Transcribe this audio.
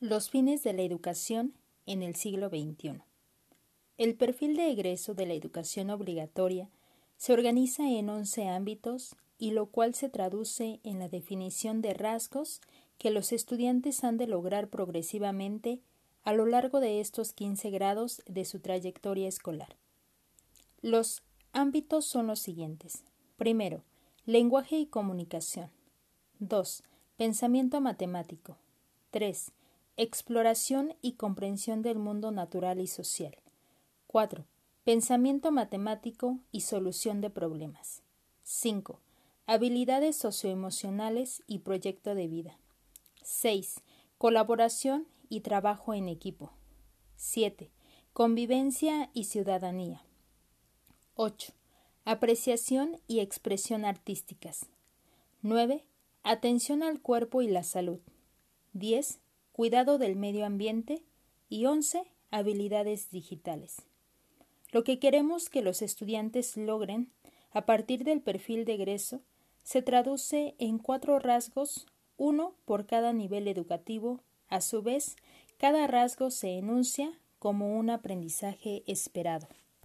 Los fines de la educación en el siglo XXI. El perfil de egreso de la educación obligatoria se organiza en once ámbitos y lo cual se traduce en la definición de rasgos que los estudiantes han de lograr progresivamente a lo largo de estos 15 grados de su trayectoria escolar. Los ámbitos son los siguientes. Primero, lenguaje y comunicación. 2. Pensamiento matemático. 3. Exploración y comprensión del mundo natural y social. 4. Pensamiento matemático y solución de problemas. 5. Habilidades socioemocionales y proyecto de vida. 6. Colaboración y trabajo en equipo. 7. Convivencia y ciudadanía. 8. Apreciación y expresión artísticas. 9. Atención al cuerpo y la salud. 10 cuidado del medio ambiente y 11. habilidades digitales. Lo que queremos que los estudiantes logren a partir del perfil de egreso se traduce en cuatro rasgos, uno por cada nivel educativo. A su vez, cada rasgo se enuncia como un aprendizaje esperado.